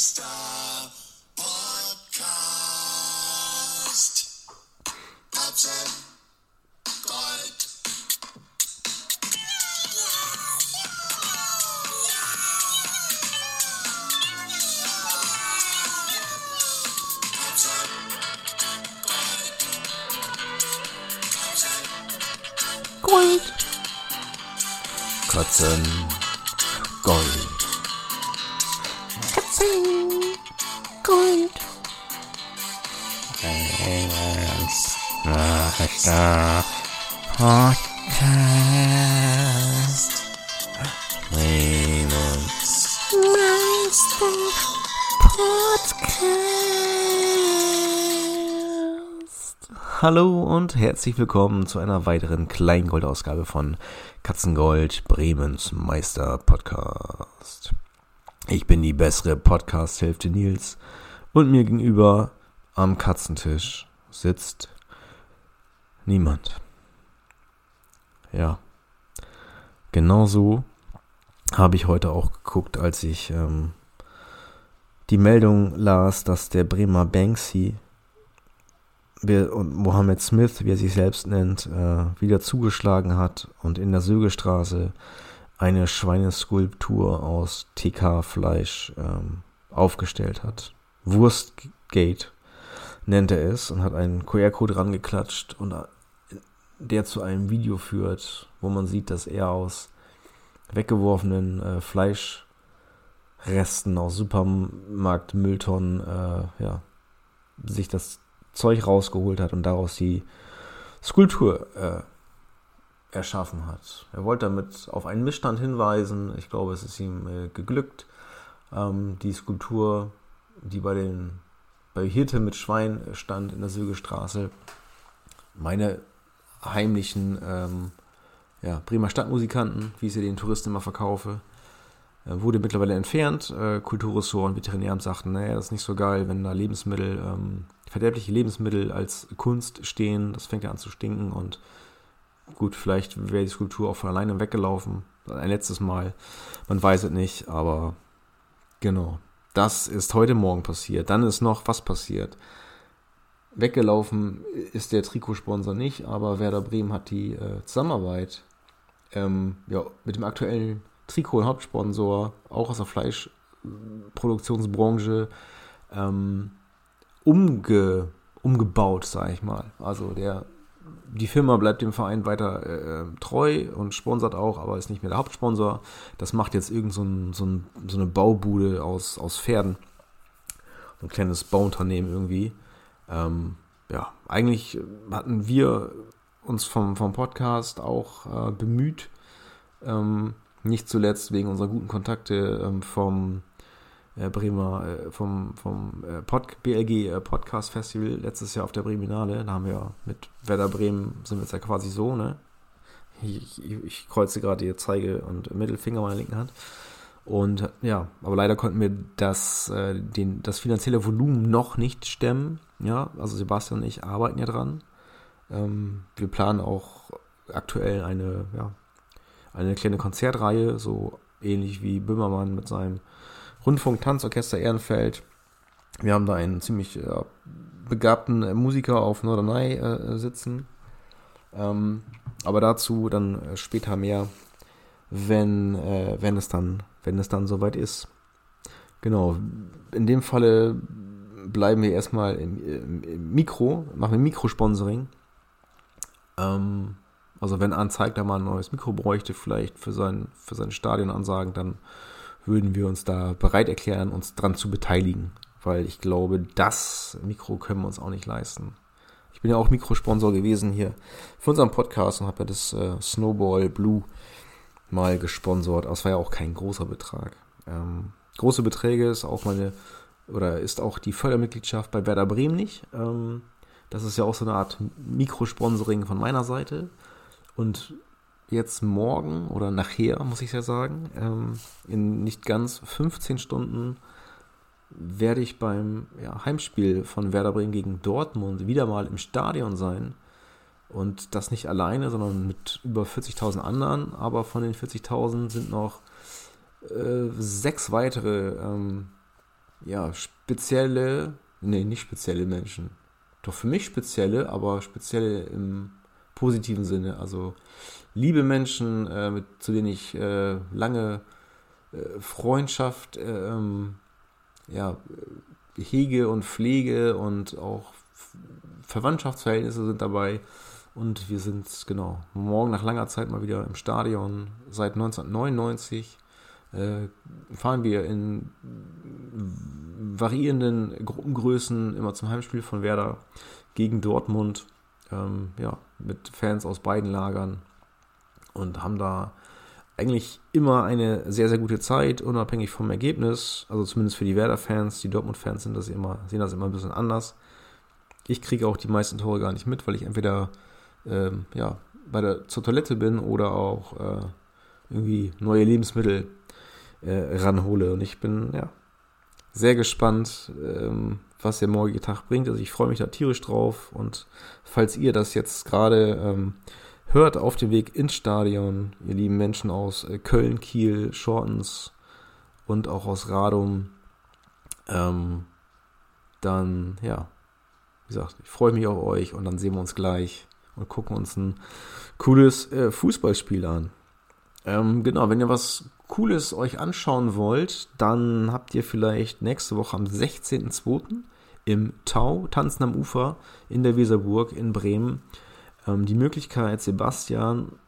Meister Podcast. Katzen Gold. Gold. Katzen Gold. Katzen. Meister Podcast. Remus. Meister Podcast. Hallo und herzlich willkommen zu einer weiteren Kleingoldausgabe von Katzengold Bremens Meister Podcast. Ich bin die bessere Podcast-Hälfte Nils und mir gegenüber am Katzentisch sitzt niemand. Ja, genauso habe ich heute auch geguckt, als ich ähm, die Meldung las, dass der Bremer Banksy und Mohammed Smith, wie er sich selbst nennt, äh, wieder zugeschlagen hat und in der Sögestraße eine Schweineskulptur aus TK-Fleisch ähm, aufgestellt hat. Wurstgate nennt er es und hat einen QR-Code rangeklatscht und der zu einem Video führt, wo man sieht, dass er aus weggeworfenen äh, Fleischresten aus Supermarktmülltonnen äh, ja, sich das Zeug rausgeholt hat und daraus die Skulptur äh, erschaffen hat. Er wollte damit auf einen Missstand hinweisen. Ich glaube, es ist ihm äh, geglückt. Ähm, die Skulptur, die bei den bei Hirte mit Schwein stand in der Sögestraße, meine heimlichen ähm, ja, Bremer Stadtmusikanten, wie ich sie den Touristen immer verkaufe, äh, wurde mittlerweile entfernt. Äh, Kulturressort und Veterinäramt sagten, naja, das ist nicht so geil, wenn da Lebensmittel, ähm, verderbliche Lebensmittel als Kunst stehen. Das fängt ja an zu stinken und gut, vielleicht wäre die Skulptur auch von alleine weggelaufen. Ein letztes Mal. Man weiß es nicht, aber genau. Das ist heute Morgen passiert. Dann ist noch was passiert. Weggelaufen ist der Trikotsponsor nicht, aber Werder Bremen hat die äh, Zusammenarbeit ähm, ja, mit dem aktuellen Trikot- und Hauptsponsor, auch aus der Fleischproduktionsbranche, ähm, umge, umgebaut, sage ich mal. Also der, die Firma bleibt dem Verein weiter äh, treu und sponsert auch, aber ist nicht mehr der Hauptsponsor. Das macht jetzt irgend so, ein, so, ein, so eine Baubude aus, aus Pferden. So ein kleines Bauunternehmen irgendwie. Ähm, ja, eigentlich hatten wir uns vom, vom Podcast auch äh, bemüht, ähm, nicht zuletzt wegen unserer guten Kontakte ähm, vom äh, Bremer, äh, vom, vom äh, Pod, BLG äh, Podcast Festival letztes Jahr auf der Breminale. Da haben wir mit Werder Bremen, sind wir jetzt ja quasi so, ne? Ich, ich, ich kreuze gerade die Zeige und Mittelfinger meiner linken Hand. Und ja, aber leider konnten wir das, äh, den, das finanzielle Volumen noch nicht stemmen. Ja, also Sebastian und ich arbeiten ja dran. Ähm, wir planen auch aktuell eine, ja, eine kleine Konzertreihe, so ähnlich wie Böhmermann mit seinem Rundfunk-Tanzorchester Ehrenfeld. Wir haben da einen ziemlich ja, begabten äh, Musiker auf Norderney äh, sitzen. Ähm, aber dazu dann äh, später mehr, wenn, äh, wenn es dann, wenn es dann soweit ist. Genau. In dem Falle bleiben wir erstmal im, im, im Mikro, machen wir Mikrosponsoring. Ähm, also wenn Anzeigler mal ein neues Mikro bräuchte, vielleicht für sein, für seine Stadionansagen, dann würden wir uns da bereit erklären, uns dran zu beteiligen. Weil ich glaube, das Mikro können wir uns auch nicht leisten. Ich bin ja auch Mikrosponsor gewesen hier für unseren Podcast und habe ja das äh, Snowball Blue mal gesponsert. Aber es war ja auch kein großer Betrag. Ähm, große Beträge ist auch meine, oder ist auch die Fördermitgliedschaft bei Werder Bremen nicht. Ähm, das ist ja auch so eine Art Mikrosponsoring von meiner Seite. Und jetzt morgen oder nachher, muss ich ja sagen, ähm, in nicht ganz 15 Stunden werde ich beim ja, Heimspiel von Werder Bremen gegen Dortmund wieder mal im Stadion sein. Und das nicht alleine, sondern mit über 40.000 anderen. Aber von den 40.000 sind noch äh, sechs weitere ähm, ja, spezielle, nee, nicht spezielle Menschen. Doch für mich spezielle, aber spezielle im positiven Sinne. Also liebe Menschen, äh, mit, zu denen ich äh, lange äh, Freundschaft äh, ähm, ja, hege und pflege und auch Verwandtschaftsverhältnisse sind dabei. Und wir sind, genau, morgen nach langer Zeit mal wieder im Stadion. Seit 1999 äh, fahren wir in variierenden Gruppengrößen immer zum Heimspiel von Werder gegen Dortmund. Ähm, ja, mit Fans aus beiden Lagern und haben da eigentlich immer eine sehr, sehr gute Zeit, unabhängig vom Ergebnis. Also zumindest für die Werder-Fans, die Dortmund-Fans sehen das immer ein bisschen anders. Ich kriege auch die meisten Tore gar nicht mit, weil ich entweder ähm, ja, bei der, zur Toilette bin oder auch äh, irgendwie neue Lebensmittel äh, ranhole. Und ich bin ja sehr gespannt, ähm, was der morgige Tag bringt. Also ich freue mich da tierisch drauf. Und falls ihr das jetzt gerade ähm, hört auf dem Weg ins Stadion, ihr lieben Menschen aus äh, Köln, Kiel, Shortens und auch aus Radum, ähm, dann ja, wie gesagt, ich freue mich auf euch und dann sehen wir uns gleich und gucken uns ein cooles äh, Fußballspiel an. Ähm, genau, wenn ihr was Cooles euch anschauen wollt, dann habt ihr vielleicht nächste Woche am 16.02. im Tau, Tanzen am Ufer in der Weserburg in Bremen, ähm, die Möglichkeit, Sebastian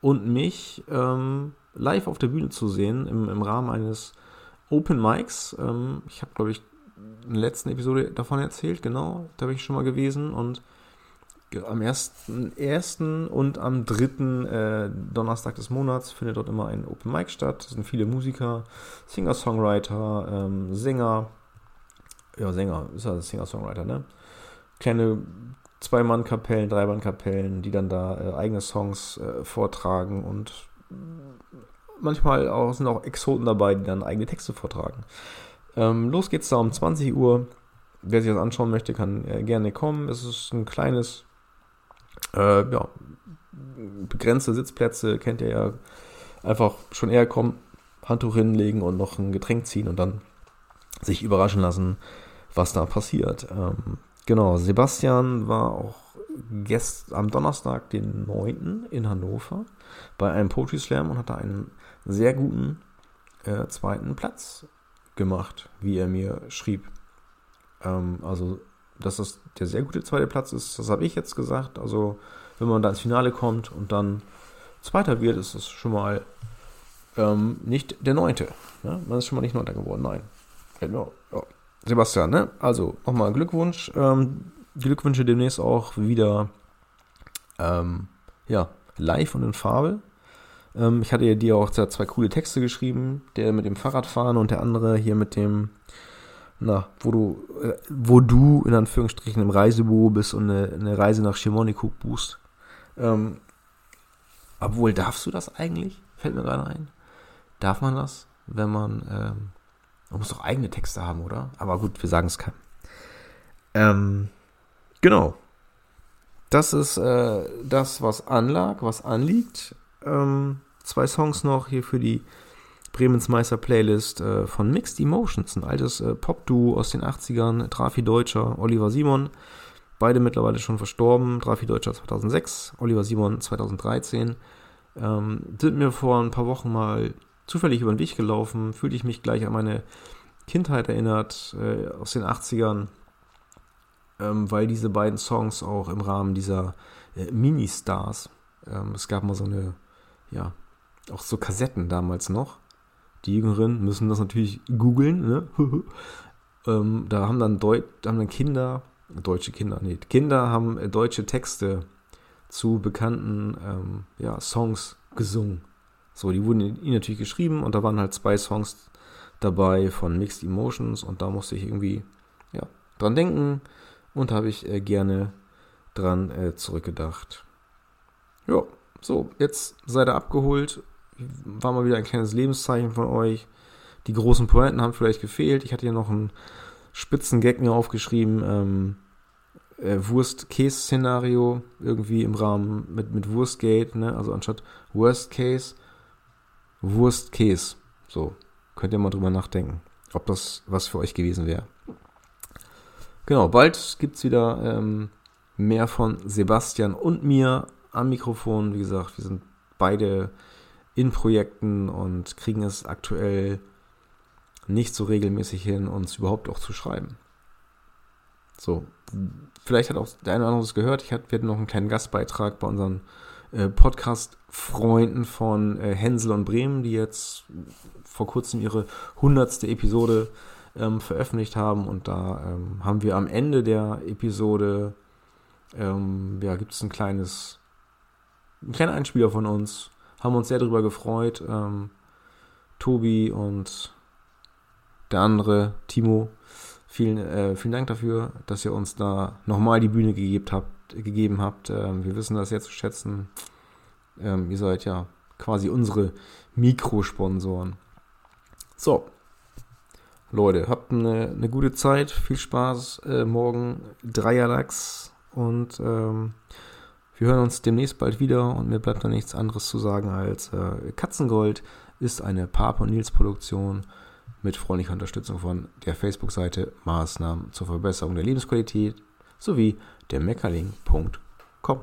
und mich ähm, live auf der Bühne zu sehen im, im Rahmen eines Open Mics. Ähm, ich habe, glaube ich, in der letzten Episode davon erzählt, genau, da bin ich schon mal gewesen und am ersten, ersten und am dritten äh, Donnerstag des Monats findet dort immer ein Open Mic statt. Es sind viele Musiker, Singer-Songwriter, ähm, Sänger, ja, Sänger, ist ja Singer-Songwriter, ne? Kleine Zwei-Mann-Kapellen, Drei-Mann-Kapellen, die dann da äh, eigene Songs äh, vortragen und manchmal auch, sind auch Exoten dabei, die dann eigene Texte vortragen. Ähm, los geht's da um 20 Uhr. Wer sich das anschauen möchte, kann äh, gerne kommen. Es ist ein kleines äh, ja, begrenzte Sitzplätze kennt ihr ja. Einfach schon eher kommen, Handtuch hinlegen und noch ein Getränk ziehen und dann sich überraschen lassen, was da passiert. Ähm, genau, Sebastian war auch gest am Donnerstag, den 9. in Hannover bei einem Poetry Slam und hat da einen sehr guten äh, zweiten Platz gemacht, wie er mir schrieb. Ähm, also dass das der sehr gute zweite Platz ist, das habe ich jetzt gesagt. Also, wenn man da ins Finale kommt und dann Zweiter wird, ist das schon mal ähm, nicht der Neunte. Ne? Man ist schon mal nicht Neunter geworden, nein. Genau. Ja. Sebastian, ne? Also, nochmal Glückwunsch. Ähm, Glückwünsche demnächst auch wieder ähm, ja, live und in Farbe. Ähm, ich hatte dir auch zwei coole Texte geschrieben. Der mit dem Fahrradfahren und der andere hier mit dem na, wo du, äh, wo du in Anführungsstrichen im Reisebüro bist und eine, eine Reise nach Schimonikuk buchst. Ähm, obwohl, darfst du das eigentlich? Fällt mir gerade ein. Darf man das, wenn man, ähm, man muss doch eigene Texte haben, oder? Aber gut, wir sagen es keinem. Ähm, genau. Das ist äh, das, was anlag, was anliegt. Ähm, zwei Songs noch hier für die Bremens Meister Playlist äh, von Mixed Emotions, ein altes äh, Pop-Duo aus den 80ern, Trafi Deutscher, Oliver Simon. Beide mittlerweile schon verstorben. Trafi Deutscher 2006, Oliver Simon 2013. Ähm, sind mir vor ein paar Wochen mal zufällig über den Weg gelaufen, fühlte ich mich gleich an meine Kindheit erinnert äh, aus den 80ern, ähm, weil diese beiden Songs auch im Rahmen dieser äh, Mini-Stars, ähm, es gab mal so eine, ja, auch so Kassetten damals noch, die Jüngeren müssen das natürlich googeln. Ne? ähm, da haben dann, haben dann Kinder, deutsche Kinder, nee, Kinder haben äh, deutsche Texte zu bekannten ähm, ja, Songs gesungen. So, die wurden ihnen natürlich geschrieben und da waren halt zwei Songs dabei von Mixed Emotions und da musste ich irgendwie ja, dran denken und habe ich äh, gerne dran äh, zurückgedacht. Ja, so, jetzt seid ihr abgeholt war mal wieder ein kleines Lebenszeichen von euch. Die großen Pointen haben vielleicht gefehlt. Ich hatte hier noch einen spitzen Gag mir aufgeschrieben. Ähm, äh, Wurst-Case-Szenario irgendwie im Rahmen mit, mit Wurstgate, ne? Also anstatt Worst Case, Wurst-Case. So, könnt ihr mal drüber nachdenken. ob das was für euch gewesen wäre. Genau, bald gibt es wieder ähm, mehr von Sebastian und mir am Mikrofon. Wie gesagt, wir sind beide in Projekten und kriegen es aktuell nicht so regelmäßig hin, uns überhaupt auch zu schreiben. So, vielleicht hat auch der eine oder andere es gehört. Ich hatte, wir hatten noch einen kleinen Gastbeitrag bei unseren äh, Podcast-Freunden von äh, Hänsel und Bremen, die jetzt vor kurzem ihre hundertste Episode ähm, veröffentlicht haben. Und da ähm, haben wir am Ende der Episode, ähm, ja, gibt es ein kleines, ein kleiner Einspieler von uns. Haben uns sehr darüber gefreut. Ähm, Tobi und der andere, Timo, vielen, äh, vielen Dank dafür, dass ihr uns da nochmal die Bühne gegeben habt. Gegeben habt. Ähm, wir wissen das jetzt zu schätzen. Ähm, ihr seid ja quasi unsere Mikrosponsoren. So, Leute, habt eine, eine gute Zeit, viel Spaß. Äh, morgen Dreierlachs und ähm, wir hören uns demnächst bald wieder und mir bleibt da nichts anderes zu sagen als äh, Katzengold ist eine Papa und Nils Produktion mit freundlicher Unterstützung von der Facebook-Seite Maßnahmen zur Verbesserung der Lebensqualität sowie der Meckerling.com.